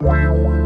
Wow.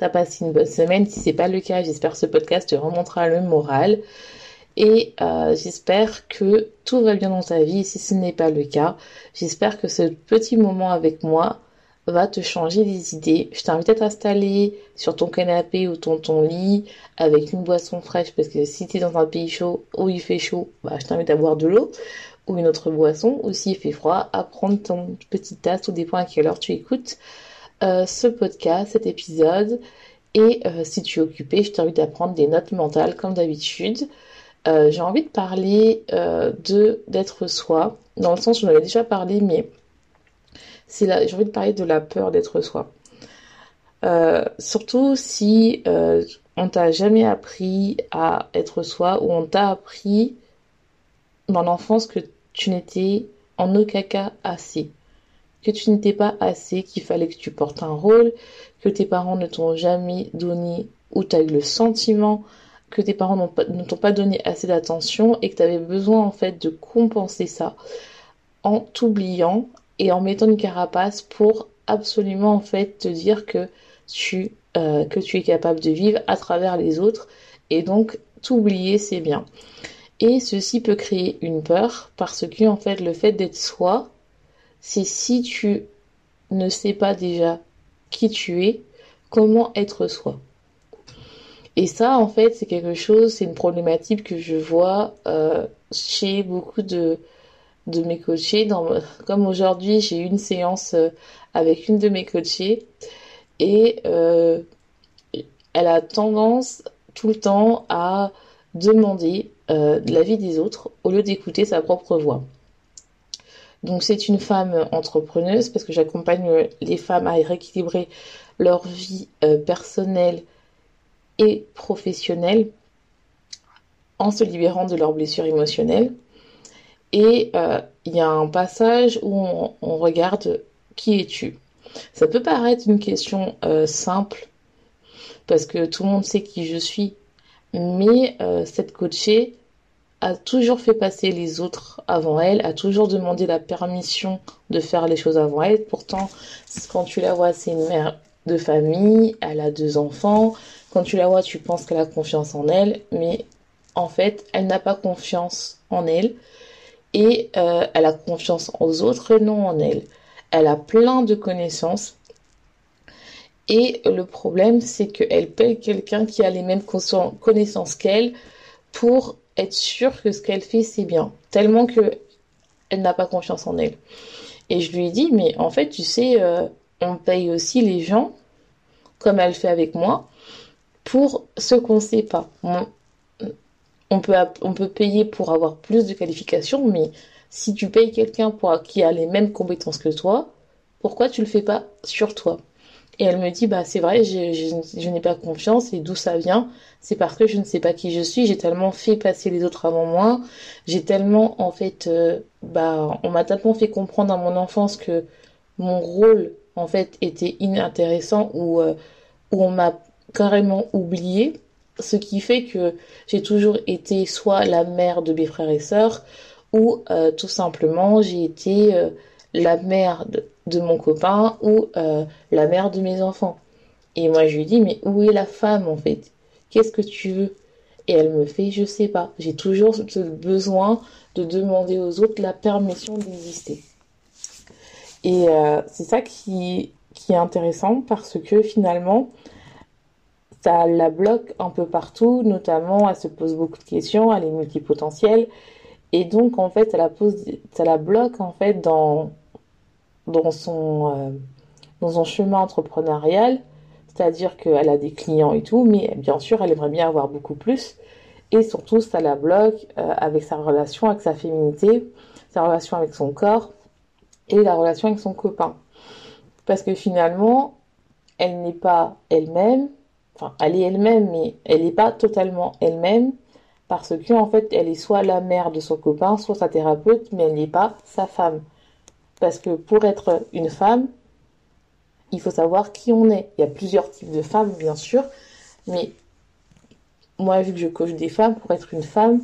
tu as passé une bonne semaine. Si c'est pas le cas, j'espère que ce podcast te remontera le moral. Et euh, j'espère que tout va bien dans ta vie. Si ce n'est pas le cas, j'espère que ce petit moment avec moi va te changer les idées. Je t'invite à t'installer sur ton canapé ou ton, lit avec une boisson fraîche parce que si tu es dans un pays chaud où il fait chaud, bah, je t'invite à boire de l'eau ou une autre boisson. Ou s'il fait froid, à prendre ton petite tasse, tout dépend à quelle heure tu écoutes euh, ce podcast, cet épisode. Et euh, si tu es occupé, je t'invite à prendre des notes mentales comme d'habitude. Euh, j'ai envie de parler de d'être soi, dans le sens où j'en avais déjà parlé, mais j'ai envie de parler de la peur d'être soi. Surtout si on t'a jamais appris à être soi ou on t'a appris dans l'enfance que tu n'étais en aucun cas assez, que tu n'étais pas assez, qu'il fallait que tu portes un rôle, que tes parents ne t'ont jamais donné ou tu as eu le sentiment que tes parents ne t'ont pas donné assez d'attention et que tu avais besoin en fait de compenser ça en t'oubliant et en mettant une carapace pour absolument en fait te dire que tu, euh, que tu es capable de vivre à travers les autres et donc t'oublier c'est bien. Et ceci peut créer une peur parce que en fait le fait d'être soi, c'est si tu ne sais pas déjà qui tu es, comment être soi. Et ça, en fait, c'est quelque chose, c'est une problématique que je vois euh, chez beaucoup de, mes coachés. Comme aujourd'hui, j'ai eu une séance euh, avec une de mes coachées et euh, elle a tendance tout le temps à demander l'avis des autres au lieu d'écouter sa propre voix. Donc c'est une femme entrepreneuse parce que j'accompagne les femmes à rééquilibrer leur vie personnelle et professionnels en se libérant de leurs blessures émotionnelles. Et euh, il y a un passage où on, regarde qui es-tu. Ça peut paraître une question euh, simple parce que tout le monde sait qui je suis, mais euh, cette coachée a toujours fait passer les autres avant elle, a toujours demandé la permission de faire les choses avant elle. Pourtant, quand tu la vois, c'est une mère de famille, elle a deux enfants, quand tu la vois, tu penses qu'elle a confiance en elle, mais en fait, elle n'a pas confiance en elle et euh, elle a confiance aux autres non en elle. Elle a plein de connaissances et le problème, c'est qu'elle paye quelqu'un qui a les mêmes connaissances qu'elle pour être sûre que ce qu'elle fait, c'est bien. Tellement que elle n'a pas confiance en elle. Et je lui ai dit, mais en fait, tu sais, euh, on paye aussi les gens, comme elle fait avec moi, pour ce qu'on sait pas. On, peut, on peut payer pour avoir plus de qualifications, mais si tu payes quelqu'un qui a les mêmes compétences que toi, pourquoi tu le fais pas sur toi? Et elle me dit, bah c'est vrai, je, n'ai pas confiance, et d'où ça vient? C'est parce que je ne sais pas qui je suis, j'ai tellement fait passer les autres avant moi, j'ai tellement, en fait, euh, bah, on m'a tellement fait comprendre dans mon enfance que mon rôle, en fait, était inintéressant, ou, euh, où on m'a carrément oublié, ce qui fait que j'ai toujours été soit la mère de mes frères et sœurs, ou euh, tout simplement j'ai été la mère de, mon copain ou euh, la mère de mes enfants. Et moi je lui dis mais où est la femme en fait? Qu'est-ce que tu veux? Et elle me fait je sais pas. J'ai toujours ce besoin de demander aux autres la permission d'exister. Et euh, c'est ça qui, qui est intéressant parce que finalement, ça la bloque un peu partout, notamment elle se pose beaucoup de questions, elle est multipotentielle. Et donc, en fait, ça la, pose, ça la bloque en fait dans, dans, son, euh, dans son chemin entrepreneurial. C'est-à-dire qu'elle a des clients et tout, mais bien sûr, elle aimerait bien avoir beaucoup plus. Et surtout, ça la bloque euh, avec sa relation avec sa féminité, sa relation avec son corps et la relation avec son copain. Parce que finalement, elle n'est pas elle-même, enfin, elle est elle-même, mais elle n'est pas totalement elle-même parce que en fait, elle est soit la mère de son copain, soit sa thérapeute, mais elle n'est pas sa femme. Parce que pour être une femme, il faut savoir qui on est. Il y a plusieurs types de femmes, bien sûr, mais moi, vu que je coach des femmes, pour être une femme,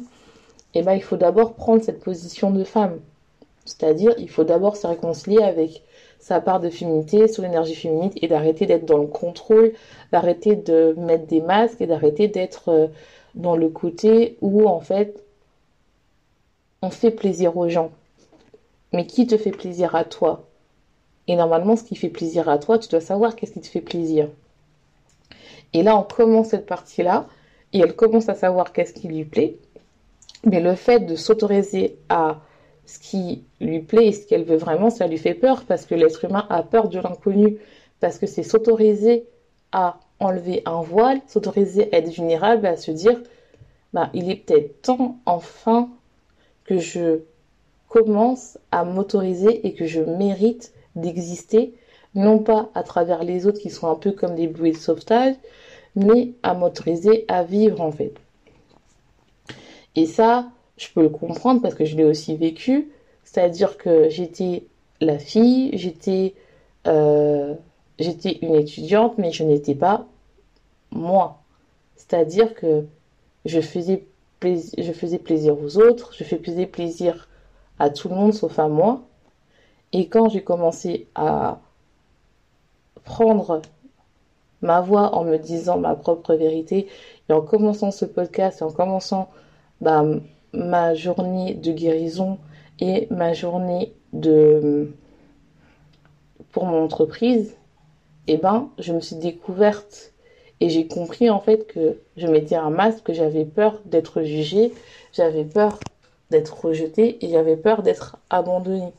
eh ben, il faut d'abord prendre cette position de femme. C'est-à-dire, il faut d'abord se réconcilier avec sa part de féminité, son énergie féminine, et d'arrêter d'être dans le contrôle, d'arrêter de mettre des masques et d'arrêter d'être euh, dans le côté où, en fait, on fait plaisir aux gens. Mais qui te fait plaisir à toi? Et normalement, ce qui fait plaisir à toi, tu dois savoir qu'est-ce qui te fait plaisir. Et là, on commence cette partie-là et elle commence à savoir qu'est-ce qui lui plaît. Mais le fait de s'autoriser à ce qui lui plaît et ce qu'elle veut vraiment, ça lui fait peur parce que l'être humain a peur de l'inconnu. Parce que c'est s'autoriser à enlever un voile, s'autoriser à être vulnérable, à se dire, bah, il est peut-être temps enfin que je commence à m'autoriser et que je mérite d'exister, non pas à travers les autres qui sont un peu comme des bouées de sauvetage, mais à m'autoriser à vivre en fait. Et ça, je peux le comprendre parce que je l'ai aussi vécu. C'est-à-dire que j'étais la fille, j'étais euh, j'étais une étudiante, mais je n'étais pas moi. C'est-à-dire que je faisais, plaisir, je faisais plaisir aux autres, je faisais plaisir à tout le monde sauf à moi. Et quand j'ai commencé à prendre ma voix en me disant ma propre vérité. Et en commençant ce podcast et en commençant bah, ma journée de guérison et ma journée de pour mon entreprise, et eh ben, je me suis découverte et j'ai compris en fait que je mettais un masque, que j'avais peur d'être jugée, j'avais peur d'être rejetée et j'avais peur d'être abandonnée.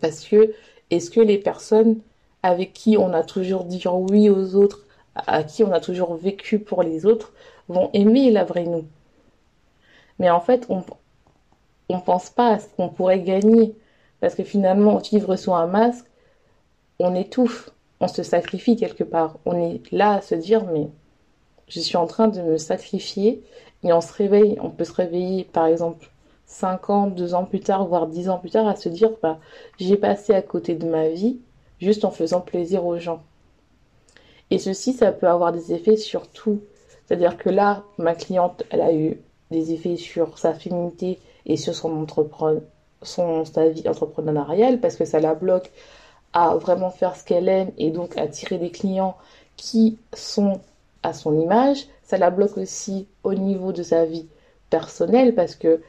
Parce que est-ce que les personnes avec qui on a toujours dit oui aux autres, à qui on a toujours vécu pour les autres, vont aimer la vraie nous? Mais en fait, on ne pense pas à ce qu'on pourrait gagner. Parce que finalement, vivre sous un masque, on étouffe, on se sacrifie quelque part. On est là à se dire, mais je suis en train de me sacrifier. Et on se réveille, on peut se réveiller, par exemple, 5 ans, 2 ans plus tard, voire 10 ans plus tard, à se dire, bah, j'ai passé à côté de ma vie juste en faisant plaisir aux gens. Et ceci, ça peut avoir des effets sur tout. C'est-à-dire que là, ma cliente, elle a eu des effets sur sa féminité et sur son, entrepreneur, son sa vie entrepreneuriale parce que ça la bloque à vraiment faire ce qu'elle aime et donc attirer des clients qui sont à son image. Ça la bloque aussi au niveau de sa vie personnelle parce que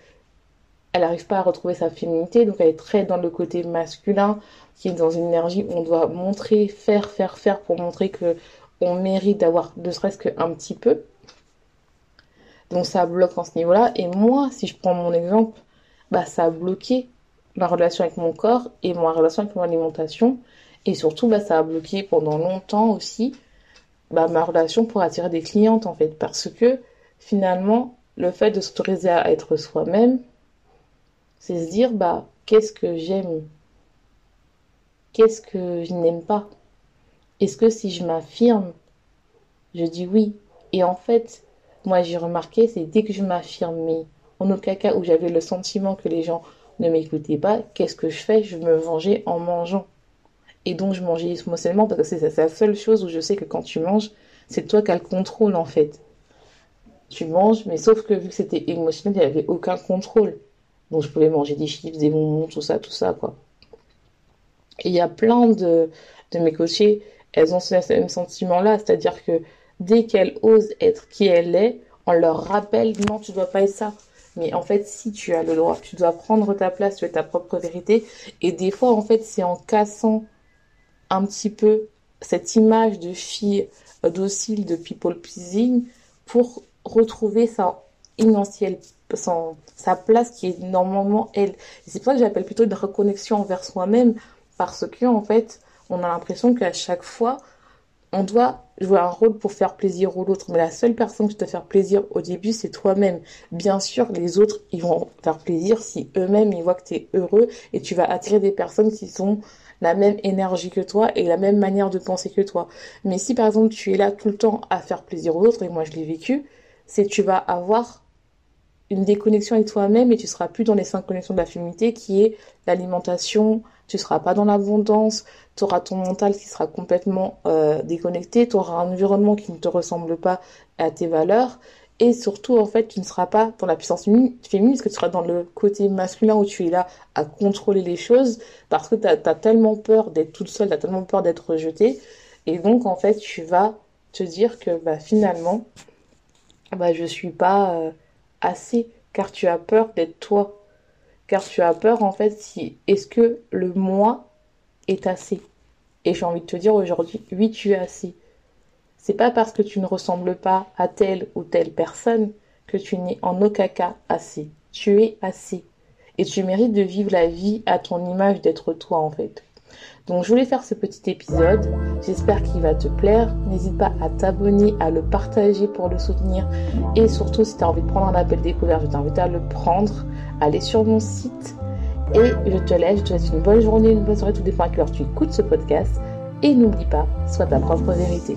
elle n'arrive pas à retrouver sa féminité, donc elle est très dans le côté masculin, qui est dans une énergie où on doit montrer, faire, faire, faire pour montrer que on mérite d'avoir ne serait-ce qu'un petit peu. Donc ça bloque en ce niveau-là. Et moi, si je prends mon exemple, bah ça a bloqué ma relation avec mon corps et ma relation avec mon alimentation. Et surtout, bah, ça a bloqué pendant longtemps aussi bah, ma relation pour attirer des clientes en fait. Parce que finalement, le fait de s'autoriser à être soi-même, c'est se dire, bah, qu'est-ce que j'aime? Qu'est-ce que je n'aime pas? Est-ce que si je m'affirme, je dis oui? Et en fait, moi j'ai remarqué, c'est dès que je m'affirme, mais en aucun cas où j'avais le sentiment que les gens ne m'écoutaient pas, qu'est-ce que je fais? Je me vengeais en mangeant. Et donc je mangeais émotionnellement parce que c'est la seule chose où je sais que quand tu manges, c'est toi qui as le contrôle en fait. Tu manges, mais sauf que vu que c'était émotionnel, il n'y avait aucun contrôle. Donc je pouvais manger des chips, des bonbons, tout ça, tout ça, quoi. Et il y a plein de, de mes coachées, elles ont ce même sentiment-là, c'est-à-dire que dès qu'elles osent être qui elle est, on leur rappelle non, tu dois pas être ça. Mais en fait, si tu as le droit, tu dois prendre ta place, tu as ta propre vérité. Et des fois, en fait, c'est en cassant un petit peu cette image de fille docile, de people pleasing, pour retrouver sa initiale, sa place qui est normalement elle. c'est pour ça que j'appelle plutôt une reconnexion envers soi-même, parce que en fait, on a l'impression qu'à chaque fois, on doit jouer un rôle pour faire plaisir aux autres. Mais la seule personne qui te faire plaisir au début, c'est toi-même. Bien sûr, les autres, ils vont faire plaisir si eux-mêmes, ils voient que tu es heureux et tu vas attirer des personnes qui sont la même énergie que toi et la même manière de penser que toi. Mais si par exemple tu es là tout le temps à faire plaisir aux autres, et moi je l'ai vécu, c'est tu vas avoir une déconnexion avec toi-même et tu seras plus dans les cinq connexions de la féminité qui est l'alimentation, tu seras pas dans l'abondance, tu auras ton mental qui sera complètement euh, déconnecté, tu auras un environnement qui ne te ressemble pas à tes valeurs et surtout en fait tu ne seras pas dans la puissance féminine parce que tu seras dans le côté masculin où tu es là à contrôler les choses parce que tu as, tellement peur d'être toute seule, tu as tellement peur d'être rejetée et donc en fait tu vas te dire que bah, finalement bah, je suis pas euh, assez car tu as peur d'être toi car tu as peur en fait si est-ce que le moi est assez et j'ai envie de te dire aujourd'hui oui tu es assez c'est pas parce que tu ne ressembles pas à telle ou telle personne que tu n'es en aucun cas assez. Tu es assez. Et tu mérites de vivre la vie à ton image d'être toi en fait. Donc je voulais faire ce petit épisode. J'espère qu'il va te plaire. N'hésite pas à t'abonner, à le partager pour le soutenir. Et surtout, si tu as envie de prendre un appel découvert, je t'invite à le prendre. Aller sur mon site. Et je te laisse. Je te souhaite une bonne journée, une bonne soirée. Tout dépend à quelle heure tu écoutes ce podcast. Et n'oublie pas, sois ta propre vérité.